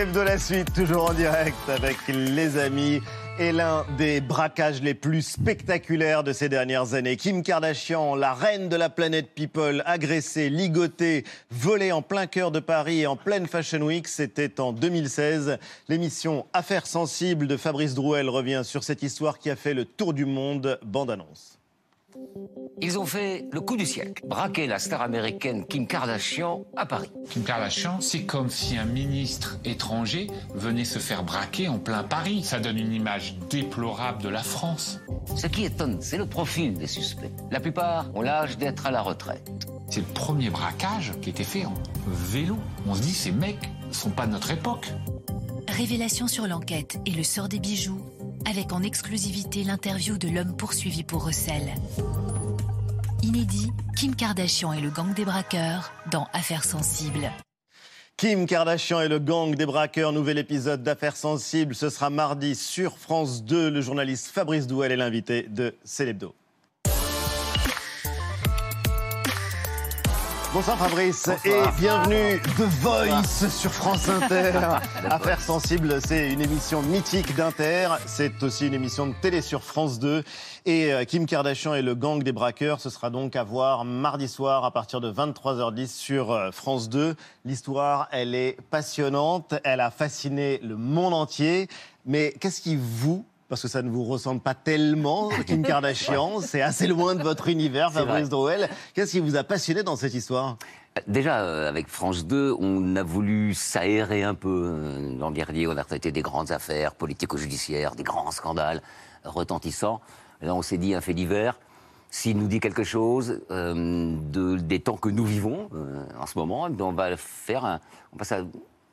De la suite, toujours en direct avec les amis et l'un des braquages les plus spectaculaires de ces dernières années. Kim Kardashian, la reine de la planète People, agressée, ligotée, volée en plein cœur de Paris et en pleine Fashion Week, c'était en 2016. L'émission Affaires sensibles de Fabrice Drouel revient sur cette histoire qui a fait le tour du monde. Bande annonce. Ils ont fait le coup du siècle, braquer la star américaine Kim Kardashian à Paris. Kim Kardashian, c'est comme si un ministre étranger venait se faire braquer en plein Paris. Ça donne une image déplorable de la France. Ce qui étonne, c'est le profil des suspects. La plupart ont l'âge d'être à la retraite. C'est le premier braquage qui était fait en vélo. On se dit, ces mecs sont pas de notre époque. Révélation sur l'enquête et le sort des bijoux avec en exclusivité l'interview de l'homme poursuivi pour recel. Inédit, Kim Kardashian et le gang des braqueurs dans Affaires sensibles. Kim Kardashian et le gang des braqueurs, nouvel épisode d'Affaires sensibles. Ce sera mardi sur France 2. Le journaliste Fabrice Douel est l'invité de Célébdo. Bonsoir Fabrice et bienvenue The Voice sur France Inter. Affaires sensibles, c'est une émission mythique d'Inter. C'est aussi une émission de télé sur France 2. Et euh, Kim Kardashian et le gang des braqueurs, ce sera donc à voir mardi soir à partir de 23h10 sur euh, France 2. L'histoire, elle est passionnante. Elle a fasciné le monde entier. Mais qu'est-ce qui vous parce que ça ne vous ressemble pas tellement, Kim Kardashian. C'est assez loin de votre univers, Fabrice Drouel. Qu'est-ce qui vous a passionné dans cette histoire? Déjà, euh, avec France 2, on a voulu s'aérer un peu. Euh, dans Verdier, on a traité des grandes affaires politico-judiciaires, des grands scandales retentissants. Là, on s'est dit un fait divers. S'il nous dit quelque chose euh, de, des temps que nous vivons en ce moment, on va faire un, on passe à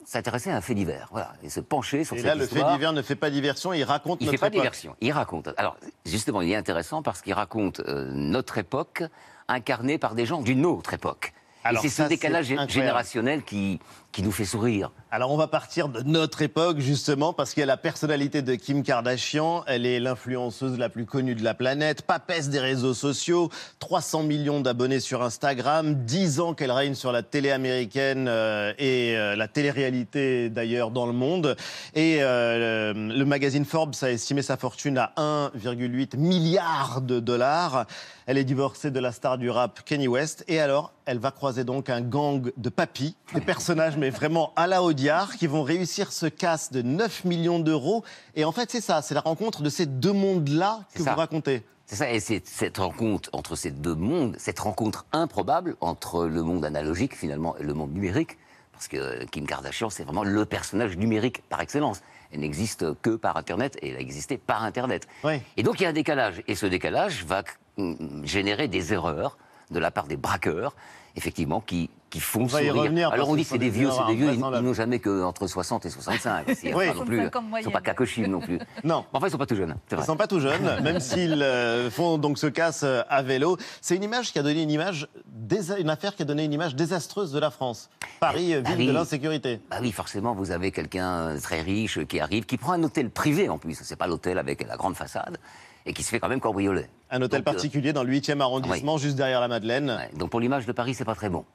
s'intéresser à un fait divers, voilà, et se pencher sur et cette là, le fait divers ne fait pas diversion, il raconte il notre fait pas époque. diversion, il raconte. Alors, justement, il est intéressant parce qu'il raconte euh, notre époque incarnée par des gens d'une autre époque. Alors et c'est ce décalage générationnel qui, nous fait sourire. Alors on va partir de notre époque justement parce qu'il y a la personnalité de Kim Kardashian. Elle est l'influenceuse la plus connue de la planète, papesse des réseaux sociaux, 300 millions d'abonnés sur Instagram, 10 ans qu'elle règne sur la télé américaine euh, et euh, la télé-réalité d'ailleurs dans le monde. Et euh, le magazine Forbes a estimé sa fortune à 1,8 milliard de dollars. Elle est divorcée de la star du rap Kanye West. Et alors, elle va croiser donc un gang de papis, des personnages mais vraiment à la Audiard, qui vont réussir ce casse de 9 millions d'euros. Et en fait, c'est ça, c'est la rencontre de ces deux mondes-là que ça. vous racontez. C'est ça, et c'est cette rencontre entre ces deux mondes, cette rencontre improbable entre le monde analogique finalement et le monde numérique, parce que Kim Kardashian, c'est vraiment le personnage numérique par excellence. Elle n'existe que par Internet et elle a existé par Internet. Oui. Et donc il y a un décalage, et ce décalage va mm, générer des erreurs de la part des braqueurs, effectivement, qui, qui font va y sourire. revenir, Alors on dit ce c'est sont des vieux, c'est des vieux, ils, n'ont jamais que entre 60 et 65. C'est Oui. pas non plus, 65 en ils sont moyenne. pas Kakoshim non plus. Non. Enfin, ils sont pas tout jeunes, Ils vrai. sont pas tout jeunes, même s'ils euh, font donc ce casse euh, à vélo. C'est une image qui a donné une image, une affaire qui a donné une image désastreuse de la France. Paris, euh, ville de l'insécurité. Bah oui, forcément, vous avez quelqu'un très riche qui arrive, qui prend un hôtel privé en plus. C'est pas l'hôtel avec la grande façade et qui se fait quand même cambrioler. Un hôtel Donc, euh, particulier dans le 8e arrondissement, juste derrière la Madeleine. ouais, donc pour l'image de Paris, c'est pas très bon.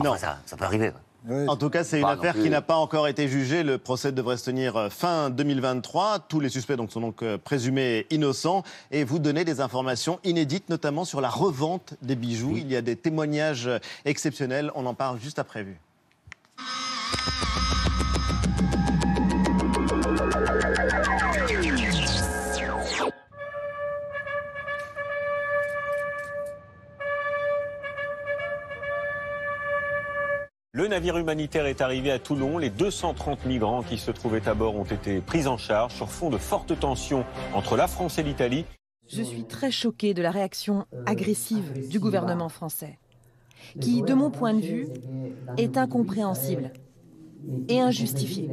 Enfin, Non. ça, ça peut arriver. ouais. En tout cas, c'est une affaire qui n'a pas encore été jugée. Le procès devrait se tenir euh, fin 2023. Tous les suspects donc, sont donc euh, présumés innocents. Et vous donnez des informations inédites, notamment sur la revente des bijoux. Il y a des témoignages euh, exceptionnels. On en parle juste après vue. Navire humanitaire est arrivé à Toulon. Les 230 migrants qui se trouvaient à bord ont été pris en charge sur fond de fortes tensions entre la France et l'Italie. Je suis très choquée de la réaction agressive du gouvernement français, qui, de mon point de vue, est incompréhensible et injustifiée.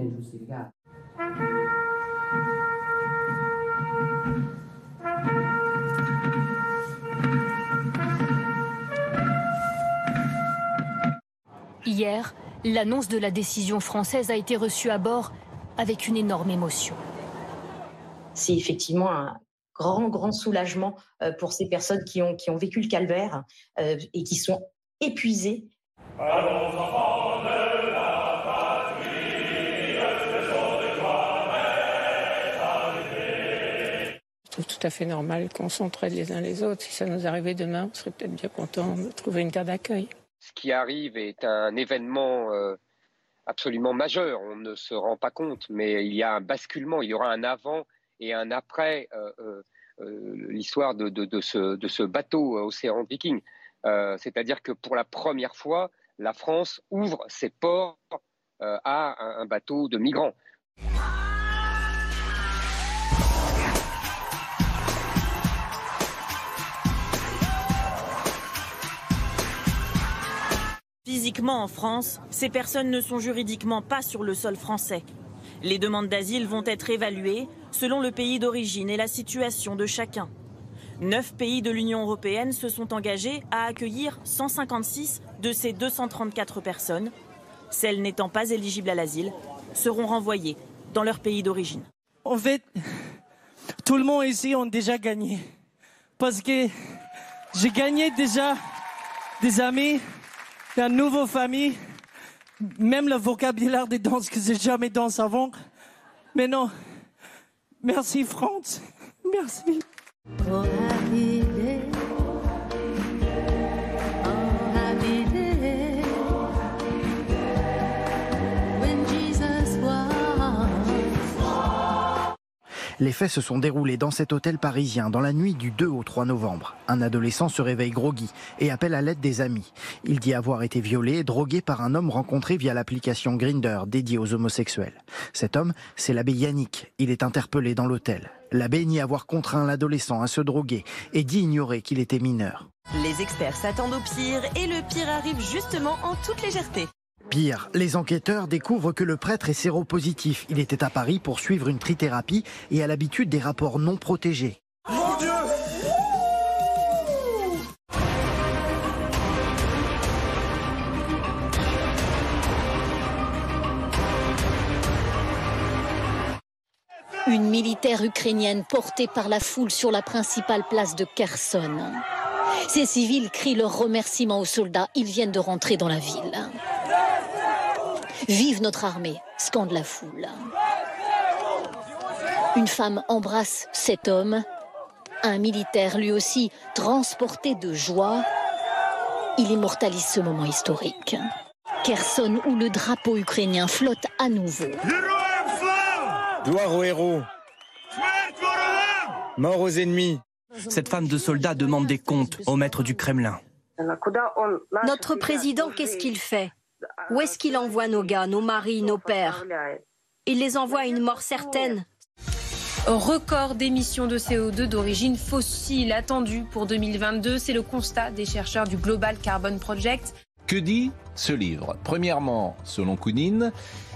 Hier, l'annonce de la décision française a été reçue à bord avec une énorme émotion. C'est effectivement un grand, grand soulagement euh, pour ces personnes qui ont, vécu le calvaire euh, et qui sont épuisées. Je trouve tout à fait normal qu'on s'entraide les uns les autres. Si ça nous arrivait demain, on serait peut-être bien content de trouver une terre d'accueil. Ce qui arrive est un événement euh, absolument majeur. On ne se rend pas compte, mais il y a un basculement. Il y aura un avant et un après euh, l'histoire de, ce, de, ce, bateau Océan Viking. C'est-à-dire que pour la première fois, la France ouvre ses ports à un bateau de migrants. En France, ces personnes ne sont juridiquement pas sur le sol français. Les demandes d'asile vont être évaluées selon le pays d'origine et la situation de chacun. Neuf pays de l'Union européenne se sont engagés à accueillir 156 de ces 234 personnes. Celles n'étant pas éligibles à l'asile seront renvoyées dans leur pays d'origine. En fait, tout le monde ici a déjà gagné. Parce que j'ai gagné déjà des amis, une nouvelle famille, même le vocabulaire des danses que j'ai jamais dansé avant. Mais non, merci France, merci. Les faits se sont déroulés dans cet hôtel parisien dans la nuit du 2 au 3 novembre. Un adolescent se réveille groggy et appelle à l'aide des amis. Il dit avoir été violé et drogué par un homme rencontré via l'application Grinder dédiée aux homosexuels. Cet homme, c'est l'abbé Yannick. Il est interpellé dans l'hôtel. L'abbé nie avoir contraint l'adolescent à se droguer et dit ignorer qu'il était mineur. Les experts s'attendent au pire et le pire arrive justement en toute légèreté. Pire, les enquêteurs découvrent que le prêtre est séropositif. Il était à Paris pour suivre une trithérapie et a l'habitude des rapports non protégés. Mon Dieu Une militaire ukrainienne portée par la foule sur la principale place de Kherson. Ces civils crient leurs remerciements aux soldats. Ils viennent de rentrer dans la ville. Vive notre armée, scande la foule. Une femme embrasse cet homme, un militaire lui aussi transporté de joie. Il immortalise ce moment historique. Kherson où le drapeau ukrainien flotte à nouveau. Gloire aux héros. Mort aux ennemis. Cette femme de soldat demande des comptes au maître du Kremlin. Notre président, qu'est-ce qu'il fait? Où est-ce qu'il envoie nos gars, nos maris, nos pères Il les envoie à une mort certaine. Record d'émissions de CO2 d'origine fossile attendu pour 2022, c'est le constat des chercheurs du Global Carbon Project. Que dit ce livre? Premièrement, selon Kounine,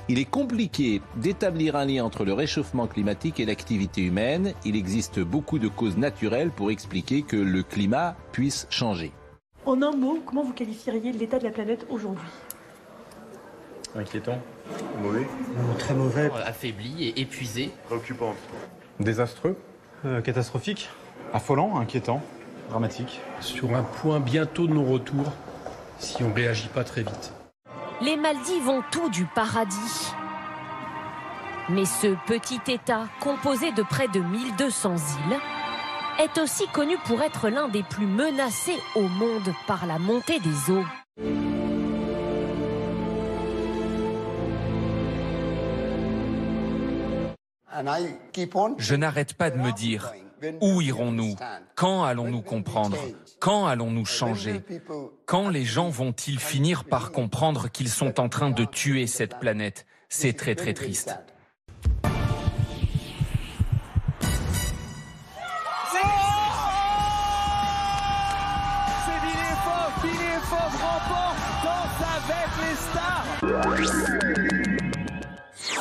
il est compliqué d'établir un lien entre le réchauffement climatique et l'activité humaine. Il existe beaucoup de causes naturelles pour expliquer que le climat puisse changer. En un mot, comment vous qualifieriez l'état de la planète aujourd'hui? Inquiétant Mauvais Très mauvais. Affaibli et épuisé. Préoccupant. Désastreux euh, Catastrophique Affolant, inquiétant, dramatique. Sur un point bientôt de non-retour, si on ne réagit pas très vite. Les Maldives ont tout du paradis. Mais ce petit État, composé de près de 1200 îles, est aussi connu pour être l'un des plus menacés au monde par la montée des eaux. Je n'arrête pas de me dire, où irons-nous? Quand allons-nous comprendre? Quand allons-nous changer? Quand les gens vont-ils finir par comprendre qu'ils sont en train de tuer cette planète? C'est très très triste.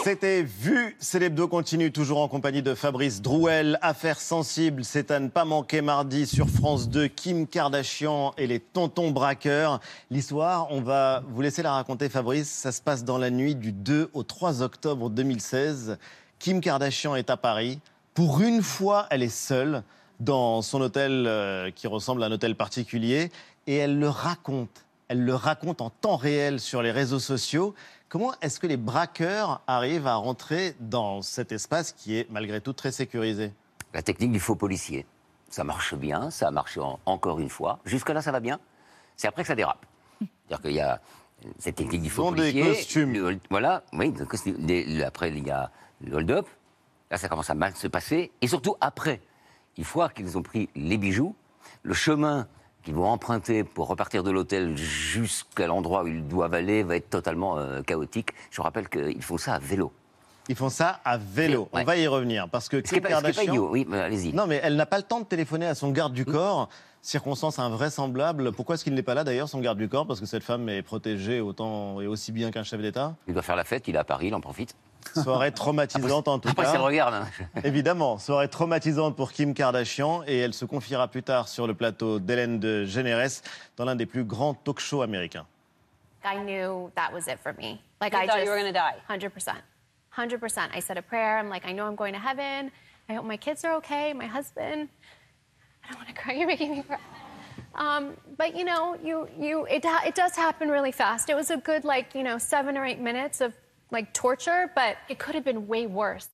C'était Vu, c'est continue, toujours en compagnie de Fabrice Drouel. Affaire sensible, c'est à ne pas manquer mardi sur France 2, Kim Kardashian et les tontons braqueurs. L'histoire, on va vous laisser la raconter Fabrice, ça se passe dans la nuit du 2 au 3 octobre 2016. Kim Kardashian est à Paris. Pour une fois, elle est seule dans son hôtel euh, qui ressemble à un hôtel particulier et elle le raconte. Elle le raconte en temps réel sur les réseaux sociaux. Comment est-ce que les braqueurs arrivent à rentrer dans cet espace qui est malgré tout très sécurisé? La technique du faux policier. Ça marche bien, ça a marché en- encore une fois. Jusque-là, ça va bien. C'est après que ça dérape. C'est-à-dire qu'il y a cette technique du faux Ils ont des policier. costumes. le voilà, oui, des après, il y a le hold-up. Là, ça commence à mal se passer. Et surtout, après, une fois qu'ils ont pris les bijoux, le chemin qu'ils vont emprunter pour repartir de l'hôtel jusqu'à l'endroit où ils doivent aller va être totalement euh, chaotique. Je rappelle qu'ils font ça à vélo. Ils font ça à vélo. On va y revenir parce que Kim pas- pas Kardashian. idiot, oui, mais allez-y. Non, mais elle n'a pas le temps de téléphoner à son garde du corps. Circonstance invraisemblable. Pourquoi est-ce qu'il n'est pas là d'ailleurs, son garde du corps? Parce que cette femme est protégée autant et aussi bien qu'un chef d'État? Il doit faire la fête, il est à Paris, il en profite. Soirée traumatisante en tout Après, cas. regarde. Évidemment, soirée traumatisante pour Kim Kardashian et elle se confiera plus tard sur le plateau d'Hélène de Généresse dans l'un des plus grands talk shows américains. I knew that was it for me. Like You I thought just you were gonna die. 100%. 100%. I said a prayer. I'm like, I know I'm going to heaven. I hope my kids are okay, my husband. I don't want to cry. You're making me cry. Um, but you know, you you it ha- it does happen really fast. It was a good like you know seven or eight minutes of like torture, but it could have been way worse.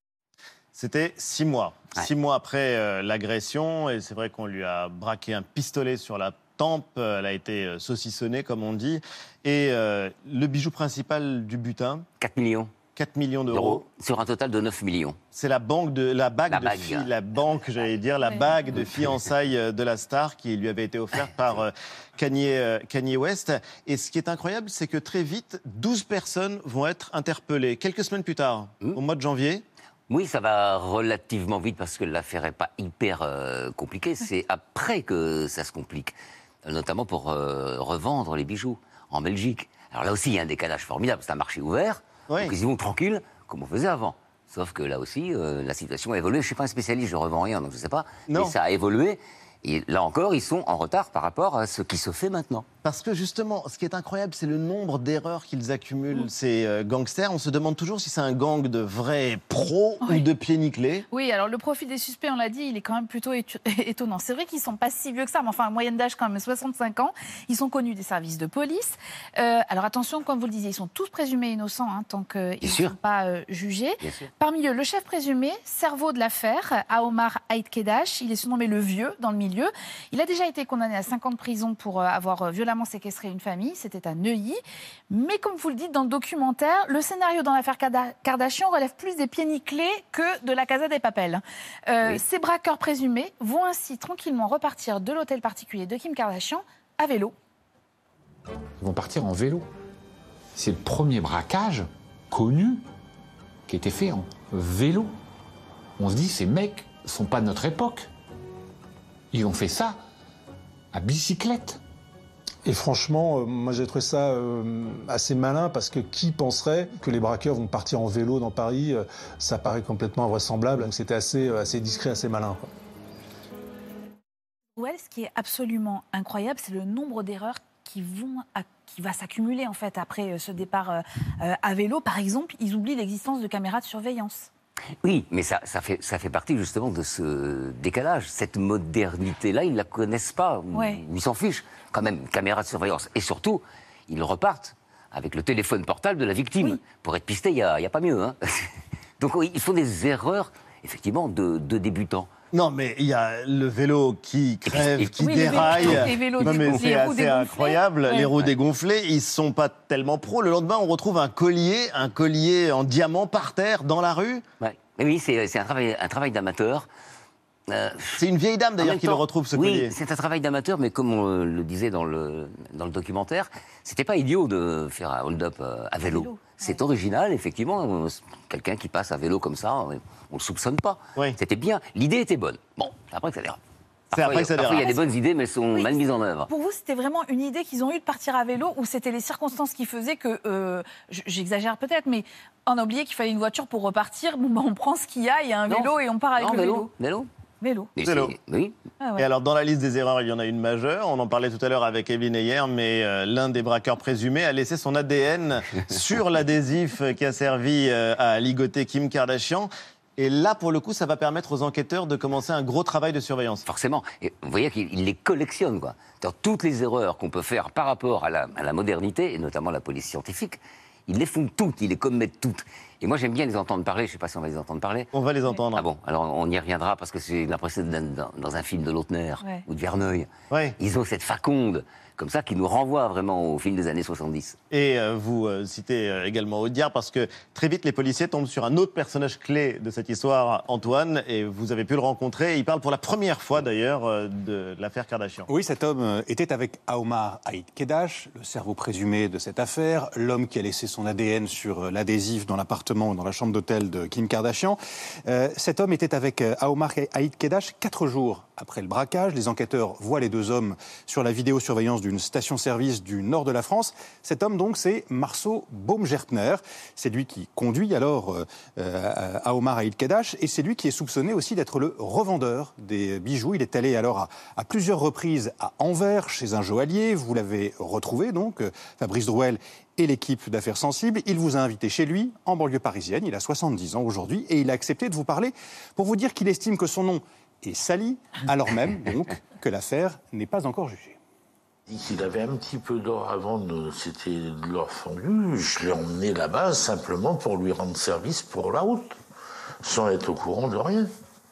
C'était six mois. Six mois après euh, l'agression, et c'est vrai qu'on lui a braqué un pistolet sur la tempe. Elle a été euh, saucissonnée, comme on dit. Et euh, le bijou principal du butin 4 millions 4 millions d'euros. sur un total de 9 millions. C'est la banque de la bague La de bague. fi- la banque, j'allais dire, la bague de fiançailles euh, de la star qui lui avait été offerte par euh, Kanye, euh, Kanye West. Et ce qui est incroyable, c'est que très vite, 12 personnes vont être interpellées. Quelques semaines plus tard, au mois de janvier. Oui, ça va relativement vite parce que l'affaire n'est pas hyper euh, compliquée. C'est après que ça se complique, notamment pour euh, revendre les bijoux en Belgique. Alors là aussi, il y a un décalage formidable. C'est un marché ouvert, donc ils y vont tranquilles, comme on faisait avant. Sauf que là aussi, euh, la situation a évolué. Je ne suis pas un spécialiste, je ne revends rien, donc je ne sais pas. Non. Mais ça a évolué. Et là encore, ils sont en retard par rapport à ce qui se fait maintenant. Parce que justement, ce qui est incroyable, c'est le nombre d'erreurs qu'ils accumulent, ces euh, gangsters. On se demande toujours si c'est un gang de vrais pros ou de pieds nickelés. Oui, alors le profil des suspects, on l'a dit, il est quand même plutôt étonnant. C'est vrai qu'ils sont pas si vieux que ça, mais enfin, en moyenne d'âge quand même 65 ans. Ils sont connus des services de police. Euh, alors attention, comme vous le disiez, ils sont tous présumés innocents hein, tant qu'ils ne sont pas euh, jugés. Parmi eux, le chef présumé, cerveau de l'affaire, Aomar Haït Kedash. Il est surnommé le vieux dans le milieu. Il a déjà été condamné à 5 ans de prison pour avoir euh, violemment séquestré une famille. C'était à Neuilly. Mais comme vous le dites dans le documentaire, le scénario dans l'affaire Kardashian relève plus des pieds nickelés que de la Casa des Papels. Euh, Ces braqueurs présumés vont ainsi tranquillement repartir de l'hôtel particulier de Kim Kardashian à vélo. Ils vont partir en vélo. C'est le premier braquage connu qui a été fait en vélo. On se dit, ces mecs sont pas de notre époque. Ils ont fait ça à bicyclette. Et franchement, euh, moi j'ai trouvé ça euh, assez malin parce que qui penserait que les braqueurs vont partir en vélo dans Paris euh, Ça paraît complètement invraisemblable. Donc c'était assez, assez discret, assez malin. quoi. Ouais, ce qui est absolument incroyable, c'est le nombre d'erreurs qui vont qui va s'accumuler en fait après ce départ à vélo. Par exemple, ils oublient l'existence de caméras de surveillance. Oui, mais ça, ça, fait, ça fait partie justement de ce décalage. Cette modernité-là, ils ne la connaissent pas. ou- Ouais. ou Ils s'en fichent. Quand même, caméra de surveillance. Et surtout, ils repartent avec le téléphone portable de la victime. Pour être pisté, il n'y a, il y a pas mieux. hein. Donc oui, ils font des erreurs, effectivement, de, de débutants. Non, mais il y a le vélo qui crève, qui Oui, déraille. les vélos non, mais dégonflés, c'est les roues assez incroyable. Ouais. Les roues dégonflées, ils sont pas tellement pros. Le lendemain, on retrouve un collier, un collier en diamant par terre dans la rue. Ouais. Mais oui, c'est un travail, un travail d'amateur. Euh, C'est une vieille dame d'ailleurs qui le retrouve ce oui, collier. c'est un travail d'amateur, mais comme on le disait dans le, dans le documentaire, c'était pas idiot de faire un hold-up euh, à vélo. C'est original, effectivement. euh, Quelqu'un qui passe à vélo comme ça, on on le soupçonne pas. C'était bien. L'idée était bonne. Bon, c'est après que ça dérape. C'est après que ça Parfois, il y a des bonnes idées, mais elles sont mal mises en œuvre. Pour vous, c'était vraiment une idée qu'ils ont eue de partir à vélo ou c'était les circonstances qui faisaient que, euh, j'exagère peut-être, mais on a oublié qu'il fallait une voiture pour repartir. Bon, ben, on prend ce qu'il y a, il y a un Non. vélo et on part avec Non, le vélo. vélo. Vélo. Vélo. c'est- Oui. Ah ouais. Et alors, dans la liste des erreurs, il y en a une majeure. On en parlait tout à l'heure avec Evelyne hier, mais euh, l'un des braqueurs présumés a laissé son ADN sur l'adhésif qui a servi euh, à ligoter Kim Kardashian. Et là, pour le coup, ça va permettre aux enquêteurs de commencer un gros travail de surveillance. Forcément. Et vous voyez qu'il il les collectionne, quoi. Dans toutes les erreurs qu'on peut faire par rapport à la, à la modernité, et notamment la police scientifique, ils les font toutes, ils les commettent toutes. Et moi, j'aime bien les entendre parler. Je ne sais pas si on va les entendre parler. On va les entendre. Ah bon, alors on y reviendra parce que c'est l'impression d'être dans, dans un film de Lautner Ouais. ou de Verneuil. Ils ont cette faconde, comme ça, qui nous renvoie vraiment au film des années 70. Et euh, vous euh, citez euh, également Audiard parce que très vite les policiers tombent sur un autre personnage clé de cette histoire, Antoine, et vous avez pu le rencontrer. Il parle pour la première fois d'ailleurs de l'affaire Kardashian. Oui, cet homme était avec Aomar Haït Kedash, le cerveau présumé de cette affaire, l'homme qui a laissé son ADN sur l'adhésif dans l'appartement ou dans la chambre d'hôtel de Kim Kardashian. Euh, cet homme était avec Aomar Haït Kedash quatre jours après le braquage. Les enquêteurs voient les deux hommes sur la vidéosurveillance d'une station-service du nord de la France. Cet homme, donc, c'est Marceau Baumgertner. C'est lui qui conduit alors euh, euh, Aomar Haït Kedash et c'est lui qui est soupçonné aussi d'être le revendeur des bijoux. Il est allé alors à, à plusieurs reprises à Anvers, chez un joaillier. Vous l'avez retrouvé, donc, euh, Fabrice Drouel et l'équipe d'affaires sensibles. Il vous a invité chez lui, en banlieue parisienne. Il a 70 ans aujourd'hui et il a accepté de vous parler pour vous dire qu'il estime que son nom est sali, alors même, donc, que l'affaire n'est pas encore jugée. Il avait un petit peu d'or avant, de- c'était de l'or fondu. Je l'ai emmené là-bas simplement pour lui rendre service pour la route, sans être au courant de rien.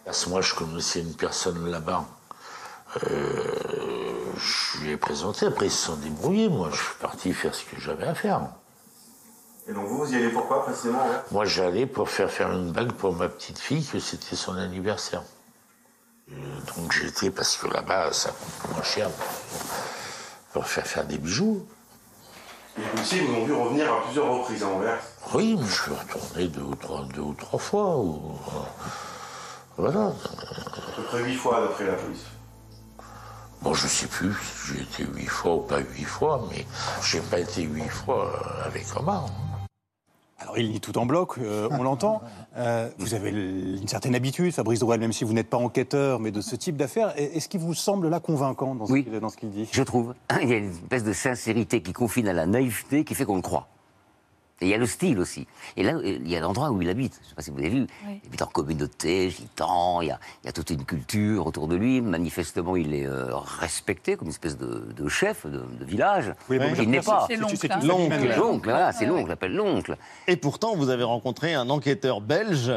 Parce que moi, je connaissais une personne là-bas. Euh, je lui ai présenté, après ils se sont débrouillés. Moi, je suis parti faire ce que j'avais à faire. Et donc vous, vous y allez pourquoi précisément Moi, j'allais pour faire faire une bague pour ma petite fille, que c'était son anniversaire. Euh, donc j'étais, parce que là-bas, ça coûte moins cher pour faire faire des bijoux. Les policiers vous ont vu revenir à plusieurs reprises à Anvers. Oui, mais je suis retourné deux ou trois, deux ou trois fois. ou- Voilà. À peu près huit fois d'après la police. Bon, je sais plus si j'ai été huit fois ou pas huit fois, mais j'ai pas été huit fois euh, avec Omar. Alors il nie tout en bloc, euh, on l'entend. Euh, vous avez une certaine habitude, Fabrice Drouel, même si vous n'êtes pas enquêteur, mais de ce type d'affaires. Et- Est-ce qu'il vous semble là convaincant dans ce Oui. qu'il- qu'il dit? Je trouve. Il y a une espèce de sincérité qui confine à la naïveté qui fait qu'on le croit. Et il y a le style aussi. Et là, il y a l'endroit où il habite. Je ne sais pas si vous avez vu. Oui. Il habite en communauté, gitan, il y, a, il y a toute une culture autour de lui. Manifestement, il est euh, respecté comme une espèce de, de chef de, de village. Oui, bon, il n'est c'est- pas. c'est l'oncle, C'est- c'est hein. L'oncle, l'oncle. l'oncle, voilà, c'est l'oncle, l'appelle l'oncle. Et pourtant, vous avez rencontré un enquêteur belge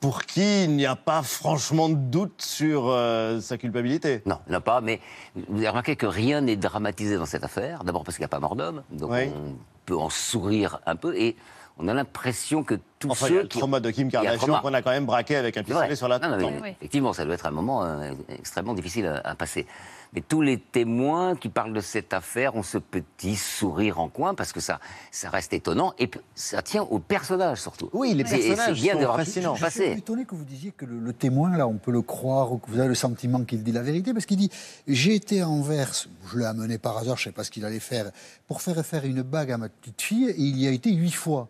pour qui il n'y a pas franchement de doute sur euh, sa culpabilité. Non, il n'y en a pas, mais vous avez remarqué que rien n'est dramatisé dans cette affaire. D'abord parce qu'il n'y a pas mort d'homme, donc Oui. on peut en sourire un peu. Et on a l'impression que tous Enfin, il y a ceux le qui. trauma de Kim Kardashian qu'on a quand même braqué avec un pistolet sur la Non, non, mais Effectivement, ça doit être un moment euh, extrêmement difficile à, à passer. Mais tous les témoins qui parlent de cette affaire ont ce petit sourire en coin parce que ça, ça reste étonnant et ça tient au personnage surtout. Oui, les personnages bien sont fascinants. Je suis étonné que vous disiez que le, le témoin, là, on peut le croire, ou que vous avez le sentiment qu'il dit la vérité, parce qu'il dit J'ai été à Anvers, je l'ai amené par hasard, je ne sais pas ce qu'il allait faire, pour faire faire une bague à ma petite fille, et il y a été huit fois.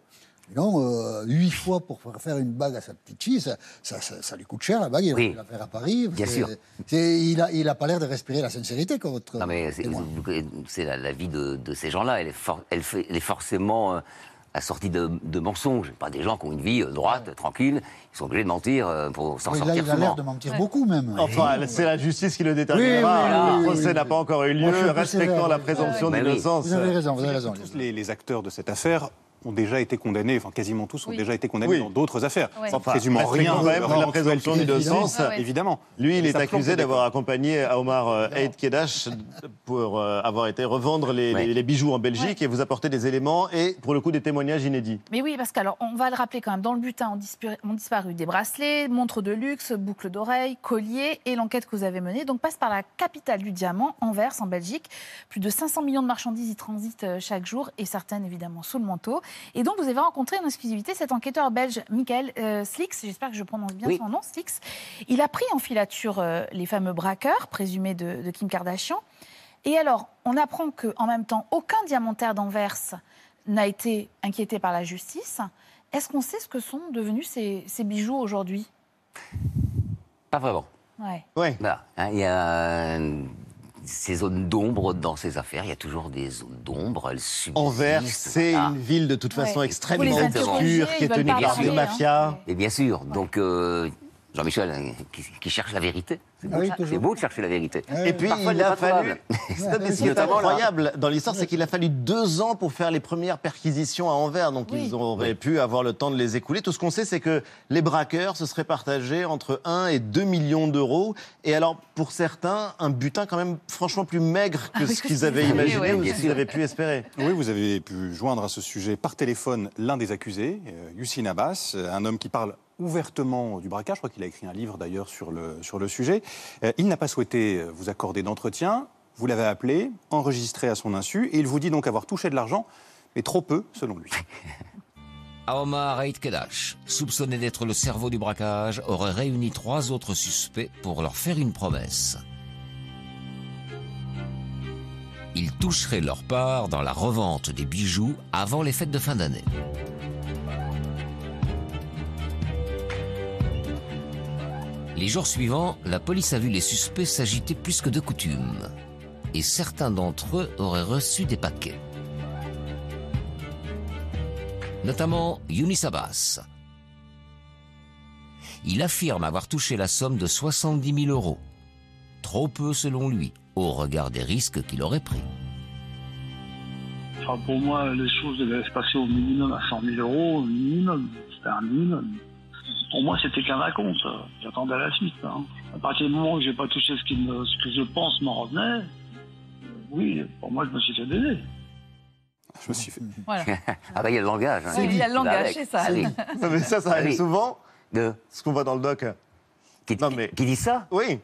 Non, euh, huit fois pour faire faire une bague à sa petite fille, ça, ça, ça- ça lui coûte cher, la bague, il Oui. va la faire à Paris. Bien sûr. il n'a il a pas l'air de respirer la sincérité comme votre. Non, mais c'est- la, la vie de, de ces gens-là. Elle, elle, fait- elle est forcément euh, assortie de, de mensonges. Pas des gens qui ont une vie euh, droite, tranquille. Ils sont obligés de mentir pour s'en Oui, là, sortir il a l'air de mentir beaucoup, même. Enfin, c'est la justice qui le Oui, déterminera. oui, oui, le oui, procès oui, n'a oui. pas encore eu lieu. Sévère. la présomption d'innocence. Vous avez raison, vous avez raison. Tous les, les acteurs de cette affaire ont déjà été condamnés, enfin quasiment tous ont Oui. déjà été condamnés Oui. dans d'autres affaires. Enfin, respectons rien quand même la présomption d'innocence. Ah ouais. Évidemment. Lui, il est accusé d'avoir accompagné Omar euh, Eid Kedash pour euh, avoir été revendre les, Ouais. les- les bijoux en Belgique et vous apporter des éléments et, pour le coup, des témoignages inédits. Mais oui, parce qu'alors, on va le rappeler quand même, dans le butin ont disparu, ont disparu des bracelets, montres de luxe, boucles d'oreilles, colliers, et l'enquête que vous avez menée donc, passe par la capitale du diamant, Anvers, en Belgique. Plus de 500 millions de marchandises y transitent euh, chaque jour, et certaines évidemment sous le manteau. Et donc, vous avez rencontré en exclusivité cet enquêteur belge, Michael euh, Slix, j'espère que je prononce bien Oui. son nom, Slix. Il a pris en filature euh, les fameux braqueurs, présumés de, de Kim Kardashian. Et alors, on apprend qu'en même temps, aucun diamantaire d'Anvers n'a été inquiété par la justice. Est-ce qu'on sait ce que sont devenus ces, ces bijoux aujourd'hui? Pas vraiment. Ouais. Ouais. Voilà, hein, il y a euh, ces zones d'ombre dans ces affaires. Il y a toujours des zones d'ombre. Elles subsistent. Anvers, c'est voilà. une ville de toute façon Ouais. extrêmement obscure, qui est tenue par des hein. mafias. Et bien sûr. Donc, euh, Jean-Michel, euh, qui, qui cherche la vérité. C'est Ah oui. C'est beau de chercher la vérité. Et puis, Parfois, il a fallu. Ce qui est incroyable dans l'histoire, c'est qu'il a fallu deux ans pour faire les premières perquisitions à Anvers. Donc, ils auraient pu avoir le temps de les écouler. Tout ce qu'on sait, c'est que les braqueurs se seraient partagés entre 1 et 2 millions d'euros. Et alors, pour certains, un butin quand même franchement plus maigre que Ah ce qu'ils avaient imaginé ou ce qu'ils avaient pu espérer. Oui, vous avez pu joindre à ce sujet par téléphone l'un des accusés, euh, Youssine Abbas, euh, un homme qui parle ouvertement du braquage. Je crois qu'il a écrit un livre d'ailleurs sur le, sur le sujet. Euh, il n'a pas souhaité euh, vous accorder d'entretien. Vous l'avez appelé, enregistré à son insu, et il vous dit donc avoir touché de l'argent, mais trop peu selon lui. Aomar Haït Kedash, soupçonné d'être le cerveau du braquage, aurait réuni trois autres suspects pour leur faire une promesse. Ils toucheraient leur part dans la revente des bijoux avant les fêtes de fin d'année. Les jours suivants, la police a vu les suspects s'agiter plus que de coutume. Et certains d'entre eux auraient reçu des paquets. Notamment Younis Abbas. Il affirme avoir touché la somme de 70 000 euros. Trop peu selon lui, au regard des risques qu'il aurait pris. Pour moi, les choses devaient se passer au minimum à 100 000 euros, au minimum. C'était un minimum. Pour moi, c'était qu'un raconte. J'attendais la suite. hein. À partir du moment où j'ai pas touché ce, qui me- ce que je pense m'en revenait, euh, oui, pour moi, je me suis fait baiser. Je me suis fait. Voilà. ah bah il y a le langage. hein. Oui, il y a le langage, c'est ça. Oui. Non, mais ça, ça Ah arrive oui. souvent. De... Ce qu'on voit dans le doc. Qui, qui dit ça Oui.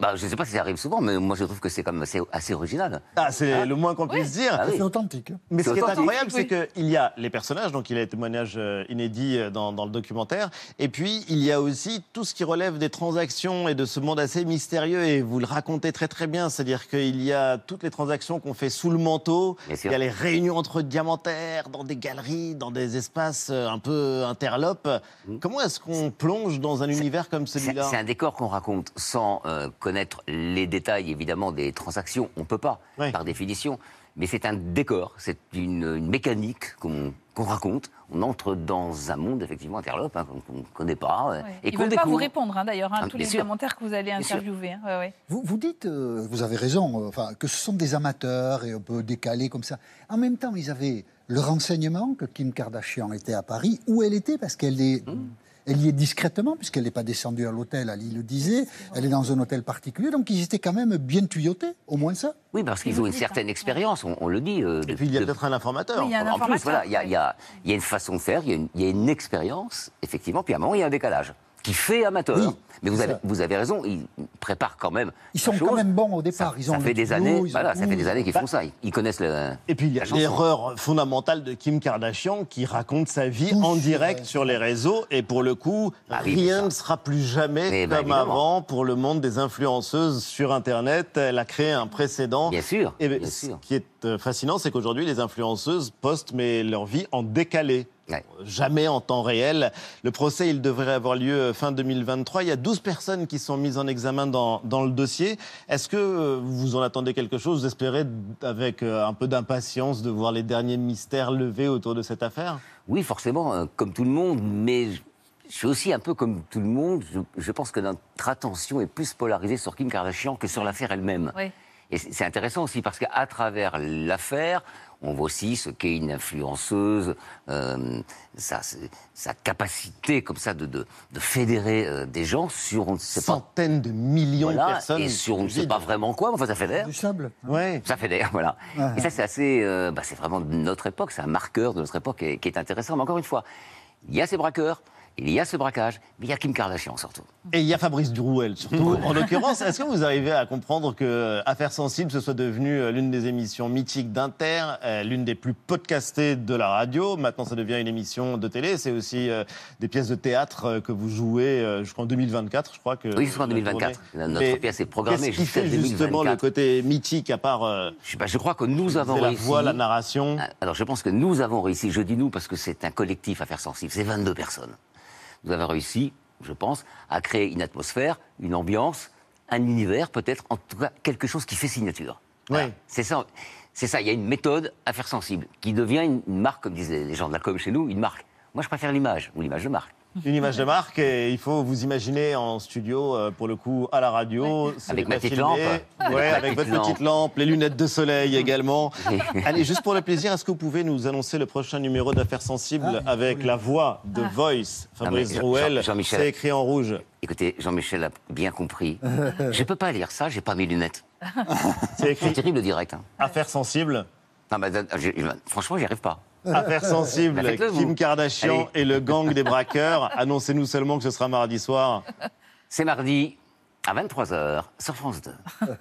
Bah, je ne sais pas si ça arrive souvent, mais moi je trouve que c'est quand même assez, assez original. Ah, c'est Hein le moins qu'on puisse dire. Ah oui. C'est authentique. Mais ce C'est qui est incroyable, c'est oui. qu'il y a les personnages, donc il y a des témoignages euh, inédits euh, dans, dans le documentaire, et puis il y a aussi tout ce qui relève des transactions et de ce monde assez mystérieux, et vous le racontez très très bien, c'est-à-dire qu'il y a toutes les transactions qu'on fait sous le manteau, Bien sûr. il y a les réunions entre diamantaires, dans des galeries, dans des espaces euh, un peu interlopes. Comment est-ce qu'on plonge dans un univers comme Mmh. C'est celui-là c'est un décor qu'on raconte sans euh, connaître les détails, évidemment, des transactions. On ne peut pas, par définition. Mais c'est un décor, c'est une, une mécanique qu'on raconte. On entre dans un monde, effectivement, interlope, hein, qu'on ne connaît pas. euh, Ouais. Et Ils veulent pas vous répondre, hein, d'ailleurs, hein, Ah, tous les sûr. commentaires que vous allez interviewer. hein. Ouais, ouais. Vous, vous dites, euh, vous avez raison, euh, enfin, que ce sont des amateurs et un peu décalés comme ça. En même temps, ils avaient le renseignement que Kim Kardashian était à Paris, où elle était, parce qu'elle est. Mmh. Elle y est discrètement, puisqu'elle n'est pas descendue à l'hôtel, Ali le disait. Elle est dans un hôtel particulier, donc ils étaient quand même bien tuyautés, au moins ça. Oui, parce qu'ils ont une certaine expérience, on, on le dit. euh, Et puis il y a peut-être un informateur. Oui, il y a un en plus, voilà, il y, a- il y a- il y a une façon de faire, il y a une, il y a une expérience, effectivement, puis à un moment, il y a un décalage qui fait amateur. Oui, Mais vous avez, ça. vous avez raison, ils préparent quand même. Ils sont quand même bons au départ. ils ont Ça fait des années, ils ont voilà, ça fait des années qu'ils Bah, font ça. Ils, ils connaissent le. Et puis il y a l'erreur fondamentale de Kim Kardashian qui raconte sa vie en direct sur les réseaux et pour le coup Ah oui, rien ça. ne sera plus jamais Mais bah, comme avant pour le monde des influenceuses sur Internet. Elle a créé un précédent. Bien sûr, Et bien ce sûr. qui est euh, fascinant, c'est qu'aujourd'hui les influenceuses postent mais leur vie en décalé. Ouais. Jamais en temps réel. Le procès, il devrait avoir lieu fin 2023. Il y a 12 personnes qui sont mises en examen dans, dans le dossier. Est-ce que euh, vous en attendez quelque chose? Vous espérez, avec euh, un peu d'impatience, de voir les derniers mystères levés autour de cette affaire? Oui, forcément, euh, comme tout le monde, mais je, je suis aussi un peu comme tout le monde. Je, je pense que notre attention est plus polarisée sur Kim Kardashian que sur l'affaire elle-même. Oui. Et c'est intéressant aussi parce qu'à travers l'affaire, on voit aussi ce qu'est une influenceuse, euh, sa, sa capacité comme ça de, de, de fédérer euh, des gens sur on ne sait pas. Centaines de millions Voilà, de personnes. et sur on ne sait pas vraiment quoi, mais enfin ça fédère. Du sable. Ouais. Ça fédère, voilà. Ouais. Et ça, c'est assez. euh, bah, c'est vraiment de notre époque, c'est un marqueur de notre époque et- qui est intéressant. Mais encore une fois, il y a ces braqueurs, il y a ce braquage, mais il y a Kim Kardashian surtout. Et il y a Fabrice Durouel, surtout. en l'occurrence, est-ce que vous arrivez à comprendre que Affaires sensibles, ce soit devenu euh, l'une des émissions mythiques d'Inter, euh, l'une des plus podcastées de la radio Maintenant, ça devient une émission de télé. C'est aussi euh, des pièces de théâtre que vous jouez, je crois, en 2024, je crois que. Oui, ce sera en la 2024. tournée. Notre Mais pièce est programmée Qu'est-ce qui fait justement 2024. le côté mythique, à part Je, je crois que nous avons la réussi. voix, la narration Alors, je pense que nous avons réussi. Je dis nous parce que c'est un collectif Affaires sensibles. C'est 22 personnes. Nous avons réussi, je pense, à créer une atmosphère, une ambiance, un univers, peut-être, en tout cas, quelque chose qui fait signature. Voilà. Oui. C'est ça. C'est ça. Il y a une méthode Affaires sensibles qui devient une, marque, comme les les gens de la com chez nous, une marque. Moi, je préfère l'image ou l'image de marque. Une image de marque et il faut vous imaginer en studio, euh, pour le coup, à la radio. Avec ma petite lampe. Ouais, Avec votre petite petite lampe, les lunettes de soleil également. Allez, juste pour le plaisir, est-ce que vous pouvez nous annoncer le prochain numéro d'Affaires Sensibles avec la voix de Voice, Non, mais Fabrice Jean- Drouel Jean- Jean-Michel- C'est écrit en rouge. Écoutez, Jean-Michel a bien compris. Je peux pas lire ça, j'ai pas mes lunettes. C'est écrit. C'est terrible le direct. hein. Affaires sensibles. Non, mais, euh, j'ai- franchement, j'y arrive pas. Faites-le, vous. Kim Kardashian Allez. et le gang des braqueurs. Annoncez-nous seulement que ce sera mardi soir. C'est mardi à 23h sur France 2.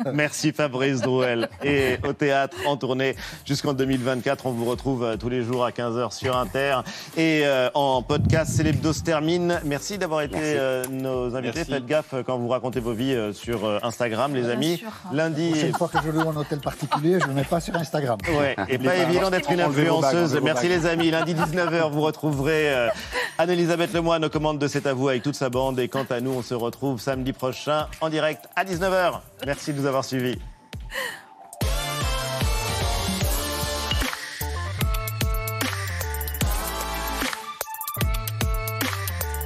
Merci Fabrice Drouel. Et au théâtre en tournée jusqu'en 2024. On vous retrouve euh, tous les jours à 15h sur Inter. Et euh, en podcast, c'est l'hebdo se termine. Merci d'avoir été Merci. euh, nos invités. Merci. Faites gaffe quand vous racontez vos vies euh, sur Instagram, les Bien amis. sûr. Lundi. Prochaine fois que je loue un hôtel particulier, je ne le mets pas sur Instagram. Ouais, et pas évident d'être une bagues, influenceuse. Merci les amis. Lundi 19h, vous retrouverez Anne-Elisabeth Lemoine aux commandes de C'est à vous avec toute sa bande. Et quant à nous, on se retrouve samedi prochain en direct à 19h. Merci de nous avoir suivis.